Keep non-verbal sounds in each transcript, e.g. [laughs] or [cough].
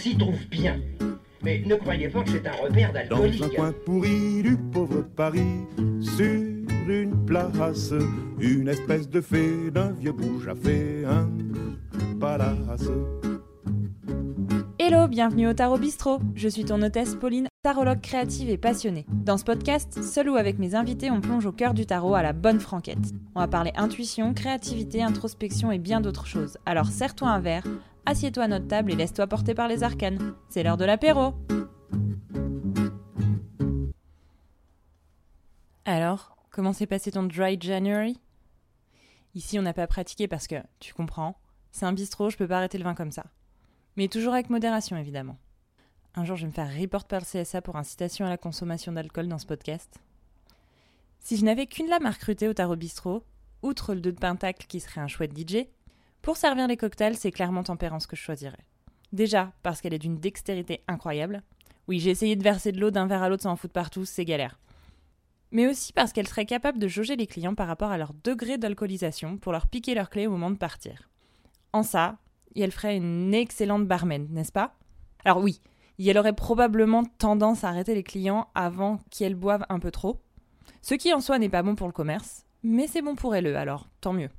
s'y trouve bien. Mais ne croyez pas que c'est un repère Dans d'alcoolique. un coin pourri du pauvre Paris, sur une place, une espèce de fée d'un vieux bouge a fait un palace. Hello, bienvenue au Tarot Bistrot. Je suis ton hôtesse Pauline, tarologue créative et passionnée. Dans ce podcast, seul ou avec mes invités, on plonge au cœur du tarot à la bonne franquette. On va parler intuition, créativité, introspection et bien d'autres choses. Alors serre-toi un verre, assieds-toi à notre table et laisse-toi porter par les arcanes. C'est l'heure de l'apéro. Alors, comment s'est passé ton dry January? Ici, on n'a pas pratiqué parce que, tu comprends, c'est un bistrot, je peux pas arrêter le vin comme ça. Mais toujours avec modération, évidemment. Un jour, je vais me faire report par le CSA pour incitation à la consommation d'alcool dans ce podcast. Si je n'avais qu'une lame à recruter au Tarot Bistrot, outre le 2 de Pentacle qui serait un chouette DJ, pour servir les cocktails, c'est clairement Tempérance que je choisirais. Déjà, parce qu'elle est d'une dextérité incroyable. Oui, j'ai essayé de verser de l'eau d'un verre à l'autre sans en foutre partout, c'est galère. Mais aussi parce qu'elle serait capable de jauger les clients par rapport à leur degré d'alcoolisation pour leur piquer leur clé au moment de partir. En ça, elle ferait une excellente barman, n'est-ce pas? Alors oui, elle aurait probablement tendance à arrêter les clients avant qu'elles boivent un peu trop, ce qui en soi n'est pas bon pour le commerce, mais c'est bon pour elle, alors tant mieux.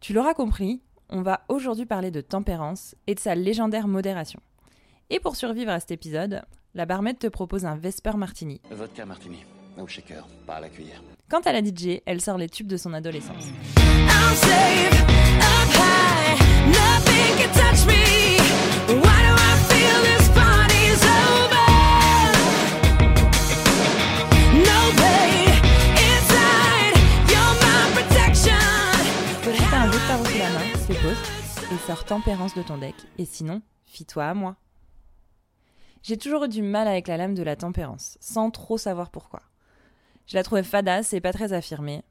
Tu l'auras compris, on va aujourd'hui parler de tempérance et de sa légendaire modération. Et pour survivre à cet épisode, la barmaid te propose un Vesper Martini. Vodka martini, au shaker, pas à la cuillère. Quant à la DJ, elle sort les tubes de son adolescence. I'm safe up high, nothing can touch me. Et sors tempérance de ton deck. Et sinon, fie-toi à moi. J'ai toujours eu du mal avec la lame de la tempérance, sans trop savoir pourquoi. Je la trouvais fadasse et pas très affirmée.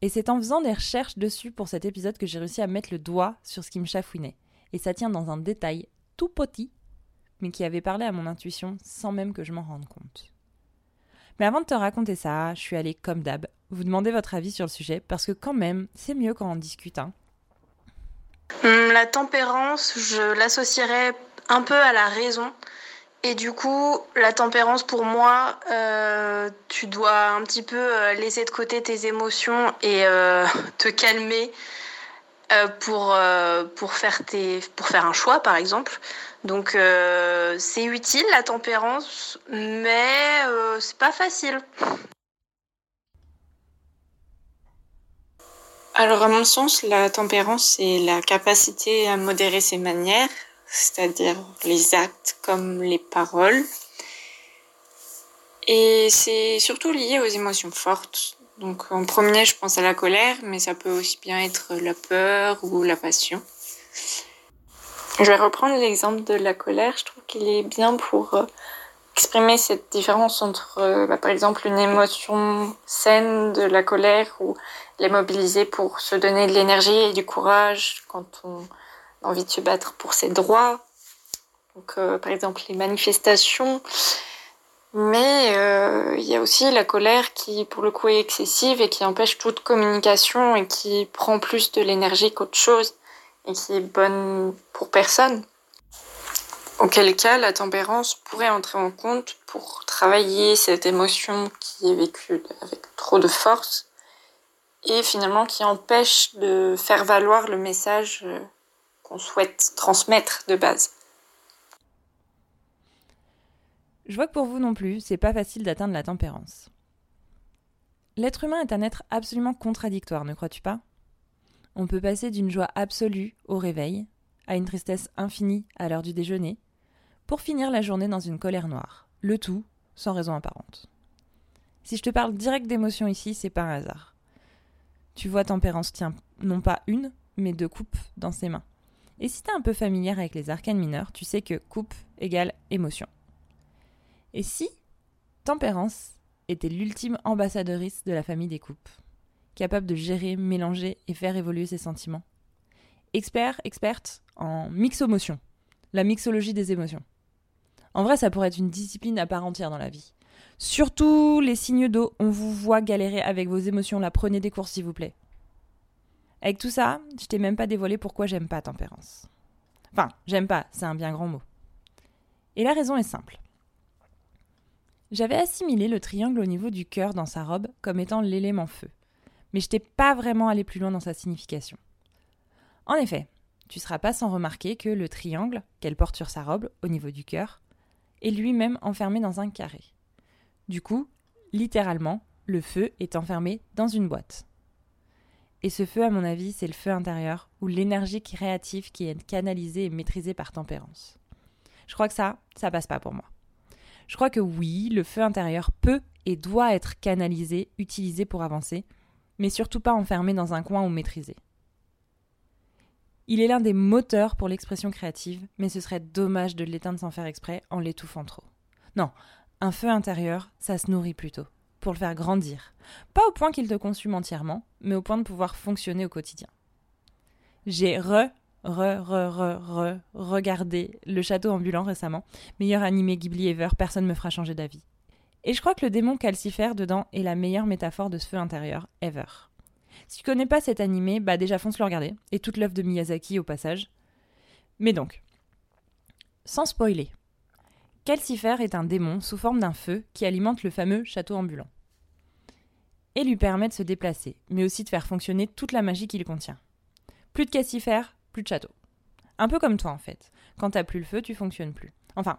Et c'est en faisant des recherches dessus pour cet épisode que j'ai réussi à mettre le doigt sur ce qui me chafouinait. Et ça tient dans un détail tout petit, mais qui avait parlé à mon intuition sans même que je m'en rende compte. Mais avant de te raconter ça, je suis allée comme d'hab, vous demander votre avis sur le sujet, parce que quand même, c'est mieux quand on discute, hein. Hum, La tempérance, je l'associerais un peu à la raison. Et du coup, la tempérance, pour moi, euh, tu dois un petit peu euh, laisser de côté tes émotions et euh, [laughs] te calmer pour, pour, faire tes, pour faire un choix, par exemple. Donc, c'est utile, la tempérance, mais c'est pas facile. Alors, à mon sens, la tempérance, c'est la capacité à modérer ses manières, c'est-à-dire les actes comme les paroles. Et c'est surtout lié aux émotions fortes. Donc, en premier, je pense à la colère, mais ça peut aussi bien être la peur ou la passion. Je vais reprendre l'exemple de la colère. Je trouve qu'il est bien pour euh, exprimer cette différence entre, euh, bah, par exemple, une émotion saine de la colère ou les mobiliser pour se donner de l'énergie et du courage quand on a envie de se battre pour ses droits. Donc, euh, par exemple, les manifestations. Mais euh, il y a aussi la colère qui, pour le coup, est excessive et qui empêche toute communication et qui prend plus de l'énergie qu'autre chose et qui est bonne pour personne. Auquel cas, la tempérance pourrait entrer en compte pour travailler cette émotion qui est vécue avec trop de force et finalement qui empêche de faire valoir le message euh, qu'on souhaite transmettre de base. Je vois que pour vous non plus, c'est pas facile d'atteindre la tempérance. L'être humain est un être absolument contradictoire, ne crois-tu pas? On peut passer d'une joie absolue au réveil, à une tristesse infinie à l'heure du déjeuner, pour finir la journée dans une colère noire, le tout sans raison apparente. Si je te parle direct d'émotion ici, c'est pas un hasard. Tu vois, Tempérance tient non pas une, mais deux coupes dans ses mains. Et si t'es un peu familière avec les arcanes mineurs, tu sais que coupe égale émotion. Et si Tempérance était l'ultime ambassadrice de la famille des coupes, capable de gérer, mélanger et faire évoluer ses sentiments? Expert, experte en mixomotion, la mixologie des émotions. En vrai, ça pourrait être une discipline à part entière dans la vie. Surtout les signes d'eau, on vous voit galérer avec vos émotions, là, prenez des cours s'il vous plaît. Avec tout ça, je t'ai même pas dévoilé pourquoi j'aime pas Tempérance. Enfin, j'aime pas, c'est un bien grand mot. Et la raison est simple. J'avais assimilé le triangle au niveau du cœur dans sa robe comme étant l'élément feu, mais je n'étais pas vraiment allé plus loin dans sa signification. En effet, tu seras pas sans remarquer que le triangle qu'elle porte sur sa robe au niveau du cœur est lui-même enfermé dans un carré. Du coup, littéralement, le feu est enfermé dans une boîte. Et ce feu, à mon avis, c'est le feu intérieur ou l'énergie créative qui est canalisée et maîtrisée par tempérance. Je crois que ça, ça passe pas pour moi. Je crois que oui, le feu intérieur peut et doit être canalisé, utilisé pour avancer, mais surtout pas enfermé dans un coin ou maîtrisé. Il est l'un des moteurs pour l'expression créative, mais ce serait dommage de l'éteindre sans faire exprès en l'étouffant trop. Non, un feu intérieur, ça se nourrit plutôt, pour le faire grandir. Pas au point qu'il te consume entièrement, mais au point de pouvoir fonctionner au quotidien. J'ai re, re, re, re, re, regardé Le Château ambulant récemment, meilleur animé Ghibli ever, personne me fera changer d'avis. Et je crois que le démon calcifère dedans est la meilleure métaphore de ce feu intérieur ever. Si tu connais pas cet animé, bah déjà fonce le regarder, et toute l'œuvre de Miyazaki au passage. Mais donc, sans spoiler, Calcifer est un démon sous forme d'un feu qui alimente le fameux château ambulant. Et lui permet de se déplacer, mais aussi de faire fonctionner toute la magie qu'il contient. Plus de calcifère, plus de château. Un peu comme toi en fait. Quand t'as plus le feu, tu fonctionnes plus. Enfin,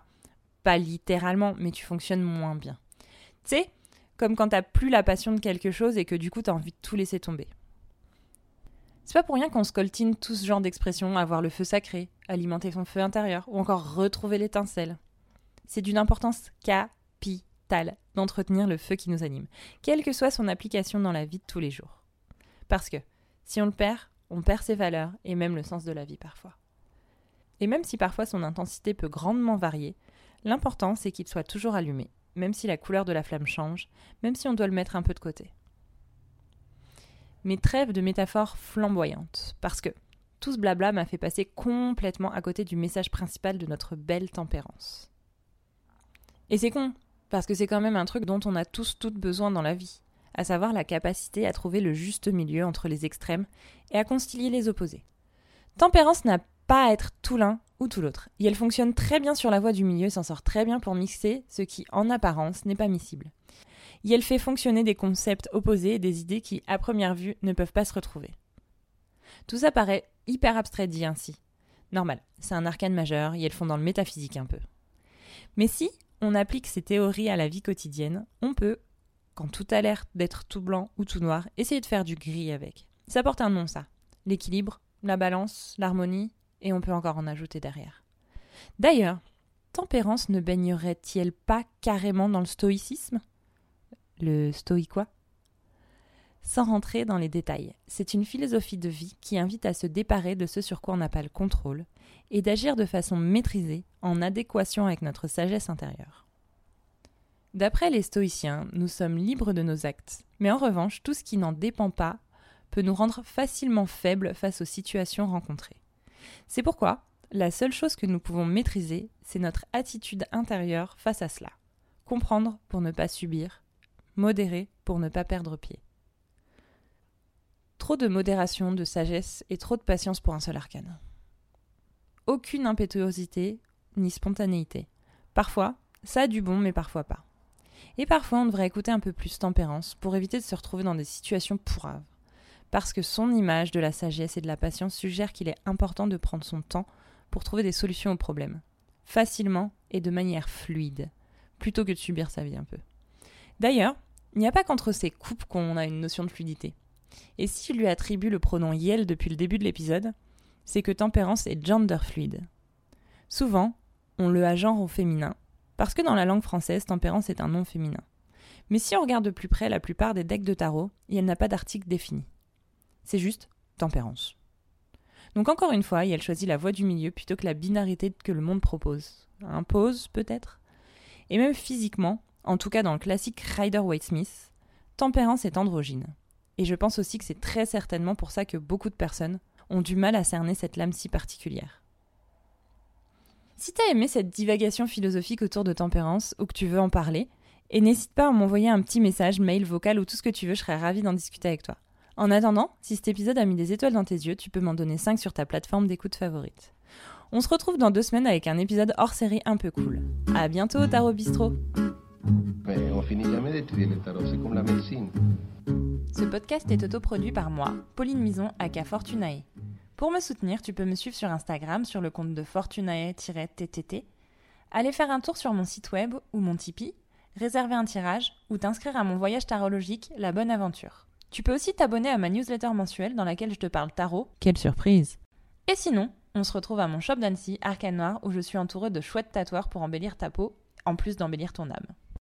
pas littéralement, mais tu fonctionnes moins bien. Tu sais, comme quand t'as plus la passion de quelque chose et que du coup t'as envie de tout laisser tomber. C'est pas pour rien qu'on scoltine tout ce genre d'expression, avoir le feu sacré, alimenter son feu intérieur, ou encore retrouver l'étincelle. C'est d'une importance capitale d'entretenir le feu qui nous anime, quelle que soit son application dans la vie de tous les jours. Parce que si on le perd, on perd ses valeurs et même le sens de la vie parfois. Et même si parfois son intensité peut grandement varier, l'important c'est qu'il soit toujours allumé, même si la couleur de la flamme change, même si on doit le mettre un peu de côté. Mais trêve de métaphores flamboyantes, parce que tout ce blabla m'a fait passer complètement à côté du message principal de notre belle tempérance. Et c'est con, parce que c'est quand même un truc dont on a tous toutes besoin dans la vie, à savoir la capacité à trouver le juste milieu entre les extrêmes et à concilier les opposés. Tempérance n'a pas à être tout l'un ou tout l'autre, et elle fonctionne très bien sur la voie du milieu s'en sort très bien pour mixer ce qui, en apparence, n'est pas miscible. Et elle fait fonctionner des concepts opposés et des idées qui, à première vue, ne peuvent pas se retrouver. Tout ça paraît hyper abstrait dit ainsi. Normal, c'est un arcane majeur et elles font dans le métaphysique un peu. Mais si on applique ces théories à la vie quotidienne, on peut, quand tout a l'air d'être tout blanc ou tout noir, essayer de faire du gris avec. Ça porte un nom, ça. L'équilibre, la balance, l'harmonie, et on peut encore en ajouter derrière. D'ailleurs, tempérance ne baignerait-il pas carrément dans le stoïcisme? Le stoïquois? Sans rentrer dans les détails, c'est une philosophie de vie qui invite à se déparer de ce sur quoi on n'a pas le contrôle et d'agir de façon maîtrisée en adéquation avec notre sagesse intérieure. D'après les stoïciens, nous sommes libres de nos actes, mais en revanche, tout ce qui n'en dépend pas peut nous rendre facilement faibles face aux situations rencontrées. C'est pourquoi la seule chose que nous pouvons maîtriser, c'est notre attitude intérieure face à cela. Comprendre pour ne pas subir, modérer pour ne pas perdre pied. Trop de modération, de sagesse et trop de patience pour un seul arcane. Aucune impétuosité ni spontanéité. Parfois, ça a du bon, mais parfois pas. Et parfois, on devrait écouter un peu plus tempérance pour éviter de se retrouver dans des situations pourraves parce que son image de la sagesse et de la patience suggère qu'il est important de prendre son temps pour trouver des solutions aux problèmes, facilement et de manière fluide, plutôt que de subir sa vie un peu. D'ailleurs, il n'y a pas qu'entre ces couples qu'on a une notion de fluidité. Et si je lui attribue le pronom Yel depuis le début de l'épisode, c'est que tempérance est gender fluide. Souvent, on le a genre au féminin, parce que dans la langue française, tempérance est un nom féminin. Mais si on regarde de plus près la plupart des decks de tarot, elle n'a pas d'article défini. C'est juste tempérance. Donc encore une fois, elle choisit la voie du milieu plutôt que la binarité que le monde propose. Impose peut-être? Et même physiquement, en tout cas dans le classique Rider-Waite-Smith, tempérance est androgyne. Et je pense aussi que c'est très certainement pour ça que beaucoup de personnes ont du mal à cerner cette lame si particulière. Si t'as aimé cette divagation philosophique autour de tempérance ou que tu veux en parler, et n'hésite pas à m'envoyer un petit message, mail, vocal ou tout ce que tu veux, je serais ravie d'en discuter avec toi. En attendant, si cet épisode a mis des étoiles dans tes yeux, tu peux m'en donner 5 sur ta plateforme d'écoute favorite. On se retrouve dans deux semaines avec un épisode hors série un peu cool. À bientôt, Tarot Bistro Mais on finit jamais d'étudier le tarot, c'est comme la médecine. Ce podcast est autoproduit par moi, Pauline Mison, aka Fortunae. Pour me soutenir, tu peux me suivre sur Instagram sur le compte de Fortunae-TTT, aller faire un tour sur mon site web ou mon Tipeee, réserver un tirage ou t'inscrire à mon voyage tarologique La Bonne Aventure. Tu peux aussi t'abonner à ma newsletter mensuelle dans laquelle je te parle tarot. Quelle surprise Et sinon, on se retrouve à mon shop d'Annecy, Arcane Noir, où je suis entourée de chouettes tatoueurs pour embellir ta peau, en plus d'embellir ton âme.